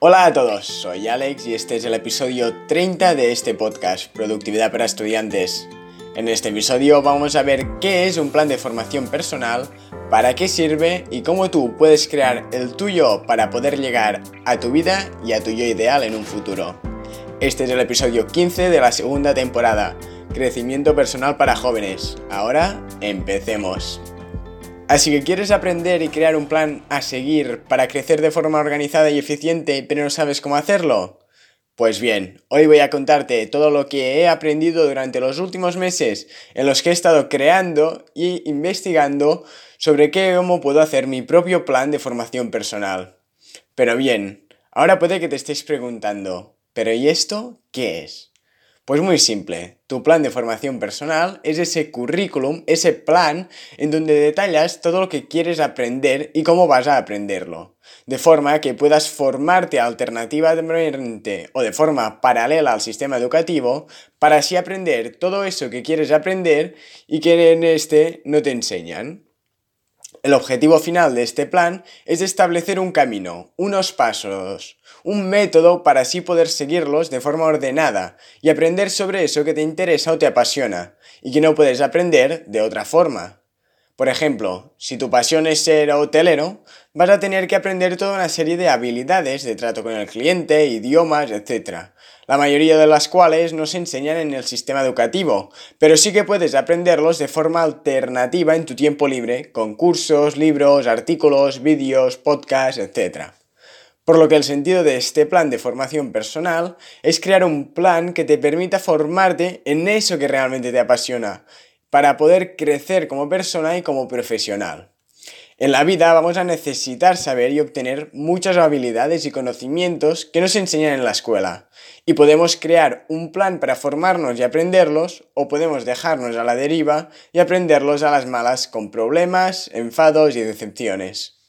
Hola a todos, soy Alex y este es el episodio 30 de este podcast, Productividad para Estudiantes. En este episodio vamos a ver qué es un plan de formación personal, para qué sirve y cómo tú puedes crear el tuyo para poder llegar a tu vida y a tu yo ideal en un futuro. Este es el episodio 15 de la segunda temporada, Crecimiento Personal para Jóvenes. Ahora, empecemos. Así que quieres aprender y crear un plan a seguir para crecer de forma organizada y eficiente, pero no sabes cómo hacerlo. Pues bien, hoy voy a contarte todo lo que he aprendido durante los últimos meses en los que he estado creando y investigando sobre qué cómo puedo hacer mi propio plan de formación personal. Pero bien, ahora puede que te estés preguntando, ¿pero y esto qué es? Pues muy simple, tu plan de formación personal es ese currículum, ese plan en donde detallas todo lo que quieres aprender y cómo vas a aprenderlo, de forma que puedas formarte alternativamente o de forma paralela al sistema educativo para así aprender todo eso que quieres aprender y que en este no te enseñan. El objetivo final de este plan es establecer un camino, unos pasos, un método para así poder seguirlos de forma ordenada y aprender sobre eso que te interesa o te apasiona y que no puedes aprender de otra forma. Por ejemplo, si tu pasión es ser hotelero, vas a tener que aprender toda una serie de habilidades de trato con el cliente, idiomas, etc la mayoría de las cuales no se enseñan en el sistema educativo, pero sí que puedes aprenderlos de forma alternativa en tu tiempo libre, con cursos, libros, artículos, vídeos, podcasts, etc. Por lo que el sentido de este plan de formación personal es crear un plan que te permita formarte en eso que realmente te apasiona, para poder crecer como persona y como profesional. En la vida vamos a necesitar saber y obtener muchas habilidades y conocimientos que nos enseñan en la escuela. Y podemos crear un plan para formarnos y aprenderlos, o podemos dejarnos a la deriva y aprenderlos a las malas con problemas, enfados y decepciones.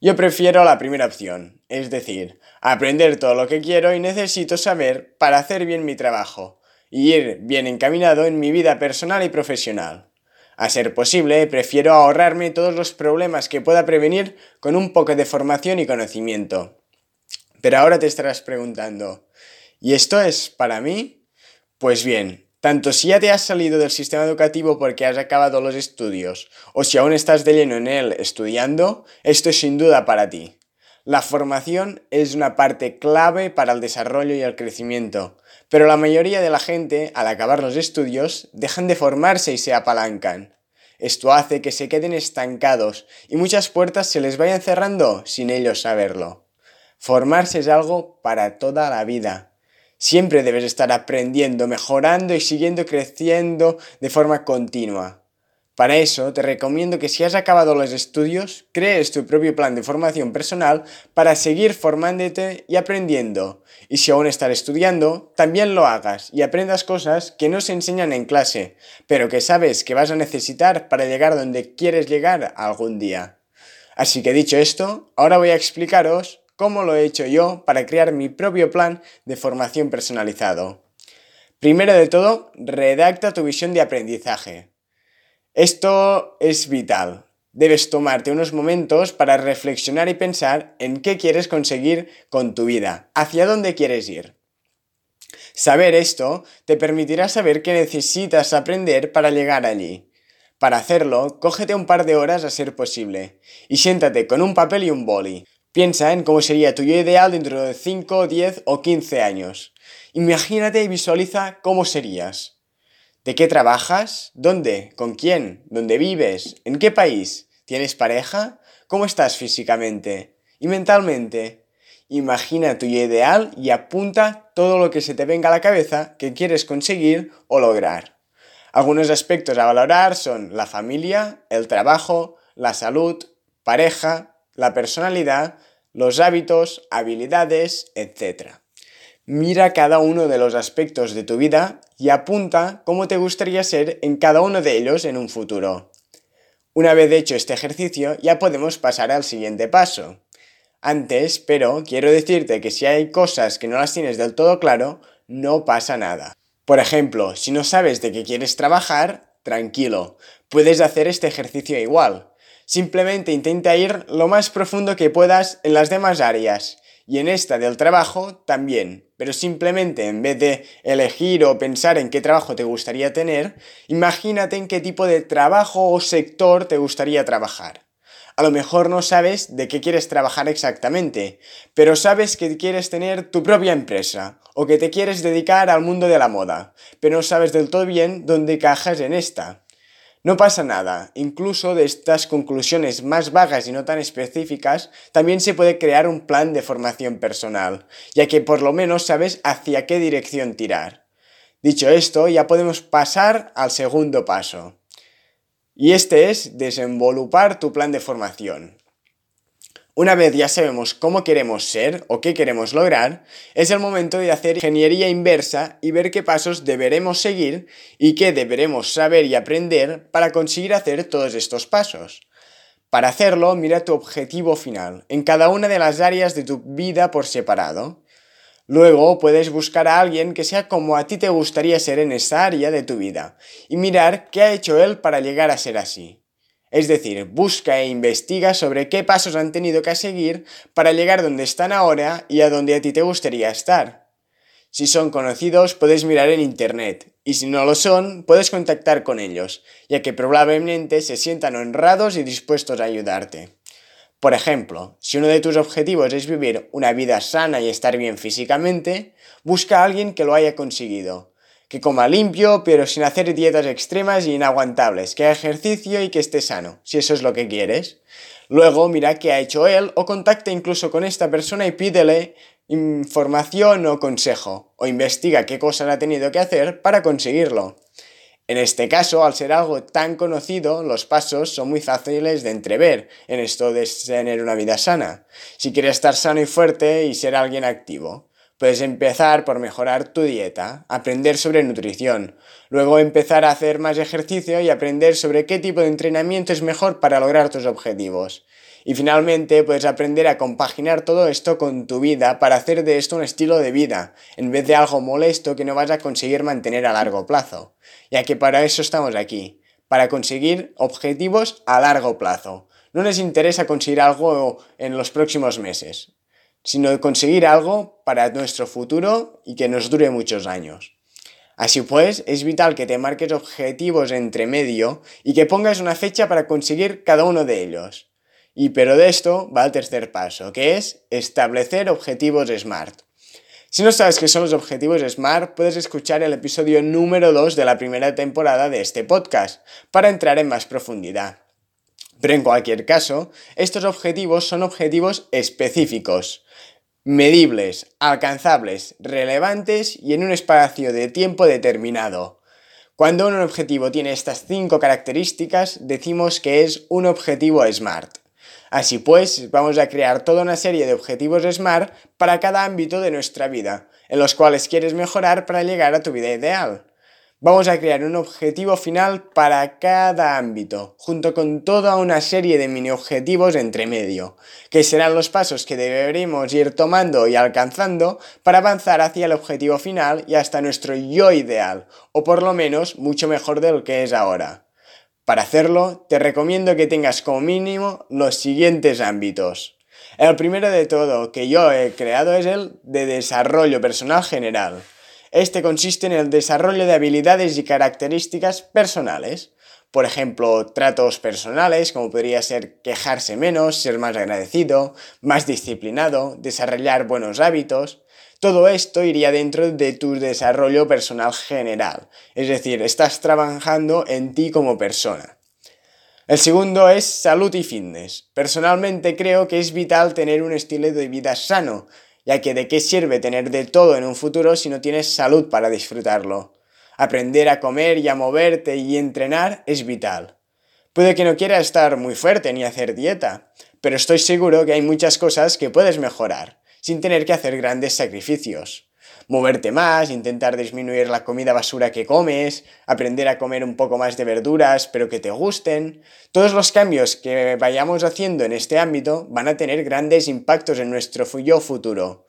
Yo prefiero la primera opción, es decir, aprender todo lo que quiero y necesito saber para hacer bien mi trabajo y ir bien encaminado en mi vida personal y profesional. A ser posible, prefiero ahorrarme todos los problemas que pueda prevenir con un poco de formación y conocimiento. Pero ahora te estarás preguntando, ¿y esto es para mí? Pues bien, tanto si ya te has salido del sistema educativo porque has acabado los estudios, o si aún estás de lleno en él estudiando, esto es sin duda para ti. La formación es una parte clave para el desarrollo y el crecimiento, pero la mayoría de la gente, al acabar los estudios, dejan de formarse y se apalancan. Esto hace que se queden estancados y muchas puertas se les vayan cerrando sin ellos saberlo. Formarse es algo para toda la vida. Siempre debes estar aprendiendo, mejorando y siguiendo creciendo de forma continua. Para eso te recomiendo que si has acabado los estudios, crees tu propio plan de formación personal para seguir formándote y aprendiendo. Y si aún estás estudiando, también lo hagas y aprendas cosas que no se enseñan en clase, pero que sabes que vas a necesitar para llegar donde quieres llegar algún día. Así que dicho esto, ahora voy a explicaros cómo lo he hecho yo para crear mi propio plan de formación personalizado. Primero de todo, redacta tu visión de aprendizaje. Esto es vital. Debes tomarte unos momentos para reflexionar y pensar en qué quieres conseguir con tu vida, hacia dónde quieres ir. Saber esto te permitirá saber qué necesitas aprender para llegar allí. Para hacerlo, cógete un par de horas a ser posible y siéntate con un papel y un boli. Piensa en cómo sería tu yo ideal dentro de 5, 10 o 15 años. Imagínate y visualiza cómo serías. ¿De qué trabajas? ¿Dónde? ¿Con quién? ¿Dónde vives? ¿En qué país? ¿Tienes pareja? ¿Cómo estás físicamente? ¿Y mentalmente? Imagina tu ideal y apunta todo lo que se te venga a la cabeza que quieres conseguir o lograr. Algunos aspectos a valorar son la familia, el trabajo, la salud, pareja, la personalidad, los hábitos, habilidades, etc. Mira cada uno de los aspectos de tu vida y apunta cómo te gustaría ser en cada uno de ellos en un futuro. Una vez hecho este ejercicio, ya podemos pasar al siguiente paso. Antes, pero, quiero decirte que si hay cosas que no las tienes del todo claro, no pasa nada. Por ejemplo, si no sabes de qué quieres trabajar, tranquilo, puedes hacer este ejercicio igual. Simplemente intenta ir lo más profundo que puedas en las demás áreas y en esta del trabajo también, pero simplemente en vez de elegir o pensar en qué trabajo te gustaría tener, imagínate en qué tipo de trabajo o sector te gustaría trabajar. A lo mejor no sabes de qué quieres trabajar exactamente, pero sabes que quieres tener tu propia empresa o que te quieres dedicar al mundo de la moda, pero no sabes del todo bien dónde cajas en esta. No pasa nada, incluso de estas conclusiones más vagas y no tan específicas, también se puede crear un plan de formación personal, ya que por lo menos sabes hacia qué dirección tirar. Dicho esto, ya podemos pasar al segundo paso. Y este es desenvolupar tu plan de formación. Una vez ya sabemos cómo queremos ser o qué queremos lograr, es el momento de hacer ingeniería inversa y ver qué pasos deberemos seguir y qué deberemos saber y aprender para conseguir hacer todos estos pasos. Para hacerlo, mira tu objetivo final en cada una de las áreas de tu vida por separado. Luego puedes buscar a alguien que sea como a ti te gustaría ser en esa área de tu vida y mirar qué ha hecho él para llegar a ser así. Es decir, busca e investiga sobre qué pasos han tenido que seguir para llegar donde están ahora y a donde a ti te gustaría estar. Si son conocidos, puedes mirar en Internet, y si no lo son, puedes contactar con ellos, ya que probablemente se sientan honrados y dispuestos a ayudarte. Por ejemplo, si uno de tus objetivos es vivir una vida sana y estar bien físicamente, busca a alguien que lo haya conseguido, que coma limpio, pero sin hacer dietas extremas y inaguantables, que haga ejercicio y que esté sano, si eso es lo que quieres. Luego mira qué ha hecho él o contacta incluso con esta persona y pídele información o consejo, o investiga qué cosas ha tenido que hacer para conseguirlo. En este caso, al ser algo tan conocido, los pasos son muy fáciles de entrever en esto de tener una vida sana. Si quieres estar sano y fuerte y ser alguien activo. Puedes empezar por mejorar tu dieta, aprender sobre nutrición, luego empezar a hacer más ejercicio y aprender sobre qué tipo de entrenamiento es mejor para lograr tus objetivos. Y finalmente puedes aprender a compaginar todo esto con tu vida para hacer de esto un estilo de vida, en vez de algo molesto que no vas a conseguir mantener a largo plazo. Ya que para eso estamos aquí, para conseguir objetivos a largo plazo. No nos interesa conseguir algo en los próximos meses sino conseguir algo para nuestro futuro y que nos dure muchos años. Así pues, es vital que te marques objetivos entre medio y que pongas una fecha para conseguir cada uno de ellos. Y pero de esto va el tercer paso, que es establecer objetivos SMART. Si no sabes qué son los objetivos SMART, puedes escuchar el episodio número 2 de la primera temporada de este podcast para entrar en más profundidad. Pero en cualquier caso, estos objetivos son objetivos específicos medibles, alcanzables, relevantes y en un espacio de tiempo determinado. Cuando un objetivo tiene estas cinco características, decimos que es un objetivo SMART. Así pues, vamos a crear toda una serie de objetivos SMART para cada ámbito de nuestra vida, en los cuales quieres mejorar para llegar a tu vida ideal. Vamos a crear un objetivo final para cada ámbito, junto con toda una serie de mini objetivos entre medio, que serán los pasos que deberemos ir tomando y alcanzando para avanzar hacia el objetivo final y hasta nuestro yo ideal, o por lo menos mucho mejor de lo que es ahora. Para hacerlo, te recomiendo que tengas como mínimo los siguientes ámbitos. El primero de todo que yo he creado es el de desarrollo personal general. Este consiste en el desarrollo de habilidades y características personales. Por ejemplo, tratos personales, como podría ser quejarse menos, ser más agradecido, más disciplinado, desarrollar buenos hábitos. Todo esto iría dentro de tu desarrollo personal general, es decir, estás trabajando en ti como persona. El segundo es salud y fitness. Personalmente creo que es vital tener un estilo de vida sano, ya que de qué sirve tener de todo en un futuro si no tienes salud para disfrutarlo. Aprender a comer y a moverte y entrenar es vital. Puede que no quieras estar muy fuerte ni hacer dieta, pero estoy seguro que hay muchas cosas que puedes mejorar, sin tener que hacer grandes sacrificios moverte más, intentar disminuir la comida basura que comes, aprender a comer un poco más de verduras, pero que te gusten. Todos los cambios que vayamos haciendo en este ámbito van a tener grandes impactos en nuestro yo futuro.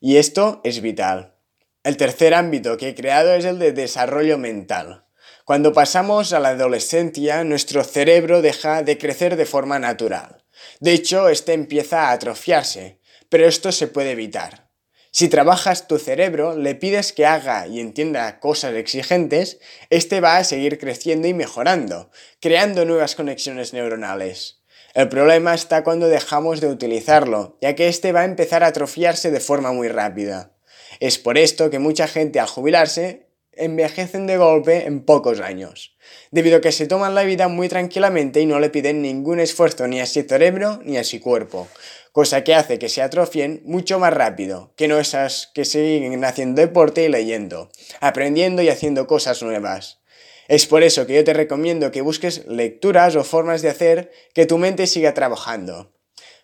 Y esto es vital. El tercer ámbito que he creado es el de desarrollo mental. Cuando pasamos a la adolescencia, nuestro cerebro deja de crecer de forma natural. De hecho, este empieza a atrofiarse pero esto se puede evitar. Si trabajas tu cerebro, le pides que haga y entienda cosas exigentes, este va a seguir creciendo y mejorando, creando nuevas conexiones neuronales. El problema está cuando dejamos de utilizarlo, ya que este va a empezar a atrofiarse de forma muy rápida. Es por esto que mucha gente al jubilarse envejecen de golpe en pocos años, debido a que se toman la vida muy tranquilamente y no le piden ningún esfuerzo ni a su cerebro ni a su cuerpo, cosa que hace que se atrofien mucho más rápido que no esas que siguen haciendo deporte y leyendo, aprendiendo y haciendo cosas nuevas. Es por eso que yo te recomiendo que busques lecturas o formas de hacer que tu mente siga trabajando.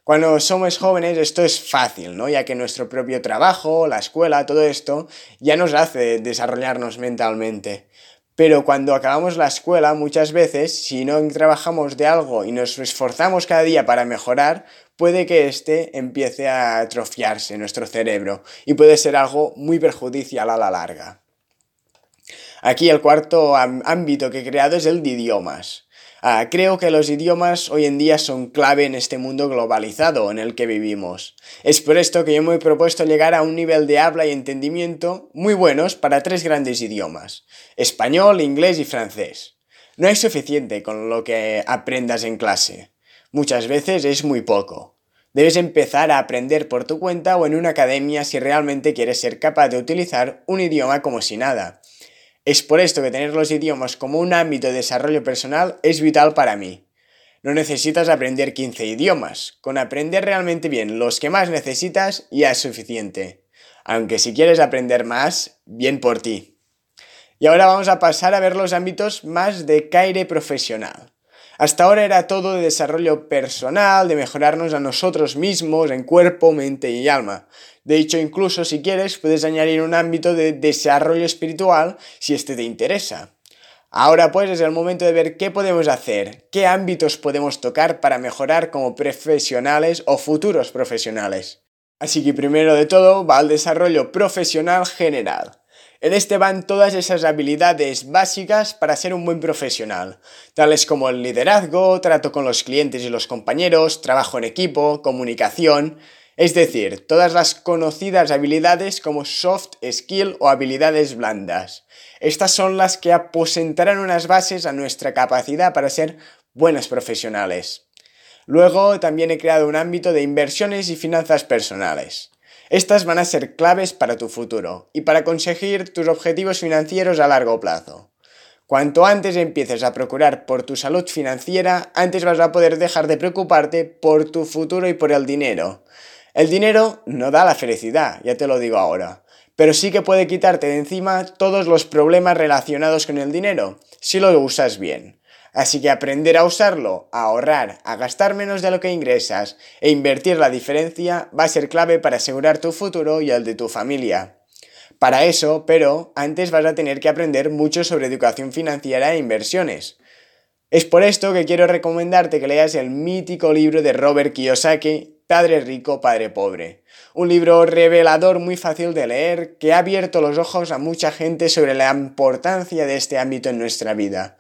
Cuando somos jóvenes esto es fácil, ¿no? Ya que nuestro propio trabajo, la escuela, todo esto ya nos hace desarrollarnos mentalmente. Pero cuando acabamos la escuela, muchas veces, si no trabajamos de algo y nos esforzamos cada día para mejorar, puede que este empiece a atrofiarse nuestro cerebro y puede ser algo muy perjudicial a la larga. Aquí el cuarto ámbito que he creado es el de idiomas. Ah, creo que los idiomas hoy en día son clave en este mundo globalizado en el que vivimos. Es por esto que yo me he propuesto llegar a un nivel de habla y entendimiento muy buenos para tres grandes idiomas, español, inglés y francés. No es suficiente con lo que aprendas en clase. Muchas veces es muy poco. Debes empezar a aprender por tu cuenta o en una academia si realmente quieres ser capaz de utilizar un idioma como si nada es por esto que tener los idiomas como un ámbito de desarrollo personal es vital para mí. No necesitas aprender 15 idiomas, con aprender realmente bien los que más necesitas ya es suficiente. Aunque si quieres aprender más, bien por ti. Y ahora vamos a pasar a ver los ámbitos más de caire profesional. Hasta ahora era todo de desarrollo personal, de mejorarnos a nosotros mismos en cuerpo, mente y alma. De hecho, incluso si quieres, puedes añadir un ámbito de desarrollo espiritual si este te interesa. Ahora pues es el momento de ver qué podemos hacer, qué ámbitos podemos tocar para mejorar como profesionales o futuros profesionales. Así que primero de todo va al desarrollo profesional general. En este van todas esas habilidades básicas para ser un buen profesional, tales como el liderazgo, trato con los clientes y los compañeros, trabajo en equipo, comunicación, es decir, todas las conocidas habilidades como soft skill o habilidades blandas. Estas son las que aposentarán unas bases a nuestra capacidad para ser buenos profesionales. Luego también he creado un ámbito de inversiones y finanzas personales. Estas van a ser claves para tu futuro y para conseguir tus objetivos financieros a largo plazo. Cuanto antes empieces a procurar por tu salud financiera, antes vas a poder dejar de preocuparte por tu futuro y por el dinero. El dinero no da la felicidad, ya te lo digo ahora, pero sí que puede quitarte de encima todos los problemas relacionados con el dinero, si lo usas bien. Así que aprender a usarlo, a ahorrar, a gastar menos de lo que ingresas e invertir la diferencia va a ser clave para asegurar tu futuro y el de tu familia. Para eso, pero, antes vas a tener que aprender mucho sobre educación financiera e inversiones. Es por esto que quiero recomendarte que leas el mítico libro de Robert Kiyosaki, Padre Rico, Padre Pobre. Un libro revelador muy fácil de leer que ha abierto los ojos a mucha gente sobre la importancia de este ámbito en nuestra vida.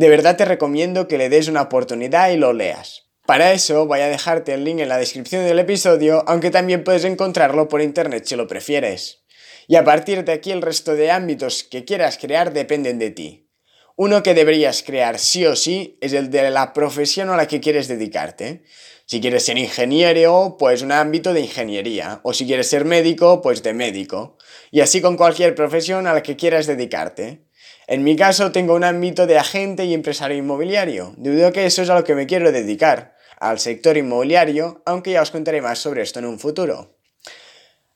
De verdad te recomiendo que le des una oportunidad y lo leas. Para eso voy a dejarte el link en la descripción del episodio, aunque también puedes encontrarlo por internet si lo prefieres. Y a partir de aquí el resto de ámbitos que quieras crear dependen de ti. Uno que deberías crear sí o sí es el de la profesión a la que quieres dedicarte. Si quieres ser ingeniero, pues un ámbito de ingeniería. O si quieres ser médico, pues de médico. Y así con cualquier profesión a la que quieras dedicarte. En mi caso tengo un ámbito de agente y empresario inmobiliario. Dudo que eso es a lo que me quiero dedicar, al sector inmobiliario, aunque ya os contaré más sobre esto en un futuro.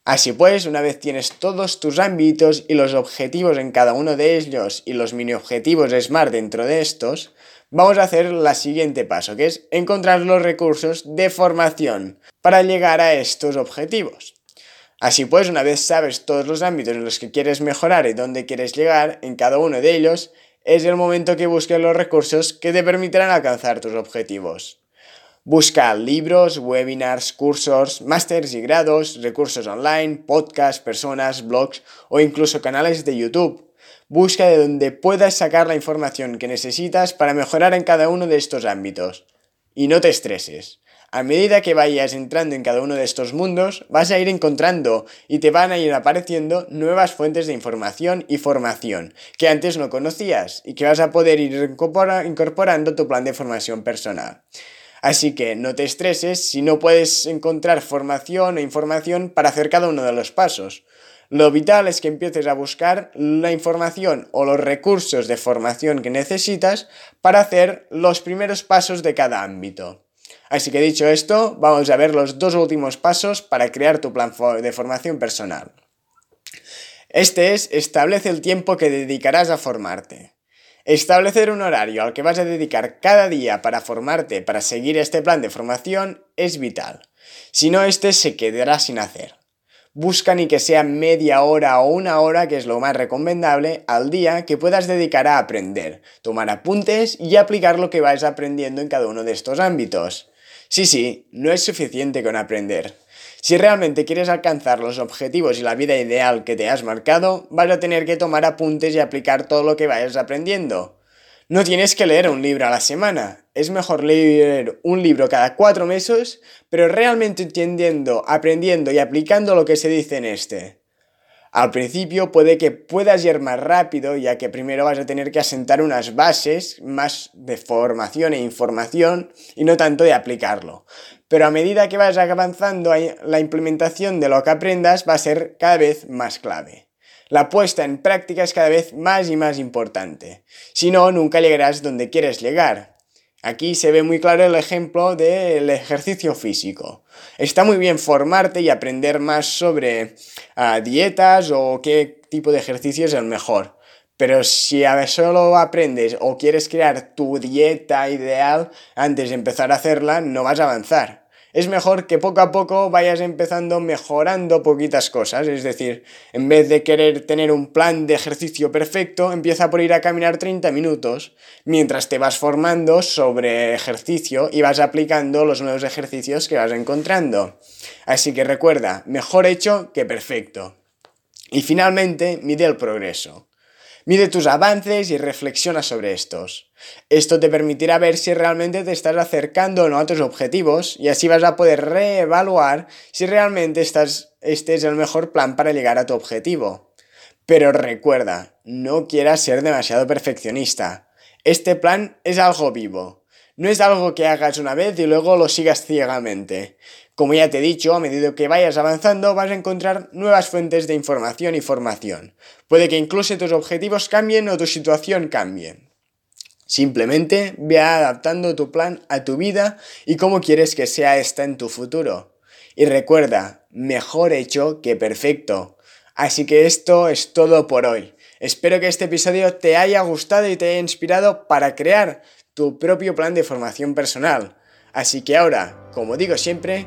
Así pues, una vez tienes todos tus ámbitos y los objetivos en cada uno de ellos y los mini objetivos SMART dentro de estos, vamos a hacer el siguiente paso, que es encontrar los recursos de formación para llegar a estos objetivos. Así pues, una vez sabes todos los ámbitos en los que quieres mejorar y dónde quieres llegar en cada uno de ellos, es el momento que busques los recursos que te permitirán alcanzar tus objetivos. Busca libros, webinars, cursos, másters y grados, recursos online, podcasts, personas, blogs o incluso canales de YouTube. Busca de donde puedas sacar la información que necesitas para mejorar en cada uno de estos ámbitos. Y no te estreses. A medida que vayas entrando en cada uno de estos mundos, vas a ir encontrando y te van a ir apareciendo nuevas fuentes de información y formación que antes no conocías y que vas a poder ir incorporando tu plan de formación personal. Así que no te estreses si no puedes encontrar formación o información para hacer cada uno de los pasos. Lo vital es que empieces a buscar la información o los recursos de formación que necesitas para hacer los primeros pasos de cada ámbito. Así que dicho esto, vamos a ver los dos últimos pasos para crear tu plan de formación personal. Este es, establece el tiempo que dedicarás a formarte. Establecer un horario al que vas a dedicar cada día para formarte, para seguir este plan de formación, es vital. Si no, este se quedará sin hacer. Busca ni que sea media hora o una hora, que es lo más recomendable, al día que puedas dedicar a aprender, tomar apuntes y aplicar lo que vais aprendiendo en cada uno de estos ámbitos. Sí, sí, no es suficiente con aprender. Si realmente quieres alcanzar los objetivos y la vida ideal que te has marcado, vas a tener que tomar apuntes y aplicar todo lo que vayas aprendiendo. No tienes que leer un libro a la semana. Es mejor leer un libro cada cuatro meses, pero realmente entendiendo, aprendiendo y aplicando lo que se dice en este. Al principio puede que puedas ir más rápido, ya que primero vas a tener que asentar unas bases más de formación e información y no tanto de aplicarlo. Pero a medida que vas avanzando, la implementación de lo que aprendas va a ser cada vez más clave. La puesta en práctica es cada vez más y más importante. Si no, nunca llegarás donde quieres llegar. Aquí se ve muy claro el ejemplo del ejercicio físico. Está muy bien formarte y aprender más sobre ah, dietas o qué tipo de ejercicio es el mejor. Pero si a solo aprendes o quieres crear tu dieta ideal antes de empezar a hacerla, no vas a avanzar es mejor que poco a poco vayas empezando mejorando poquitas cosas. Es decir, en vez de querer tener un plan de ejercicio perfecto, empieza por ir a caminar 30 minutos, mientras te vas formando sobre ejercicio y vas aplicando los nuevos ejercicios que vas encontrando. Así que recuerda, mejor hecho que perfecto. Y finalmente, mide el progreso. Mide tus avances y reflexiona sobre estos. Esto te permitirá ver si realmente te estás acercando o no a tus objetivos y así vas a poder reevaluar si realmente estás, este es el mejor plan para llegar a tu objetivo. Pero recuerda, no quieras ser demasiado perfeccionista. Este plan es algo vivo. No es algo que hagas una vez y luego lo sigas ciegamente. Como ya te he dicho, a medida que vayas avanzando vas a encontrar nuevas fuentes de información y formación. Puede que incluso tus objetivos cambien o tu situación cambie. Simplemente ve adaptando tu plan a tu vida y cómo quieres que sea esta en tu futuro. Y recuerda, mejor hecho que perfecto. Así que esto es todo por hoy. Espero que este episodio te haya gustado y te haya inspirado para crear tu propio plan de formación personal. Así que ahora, como digo siempre,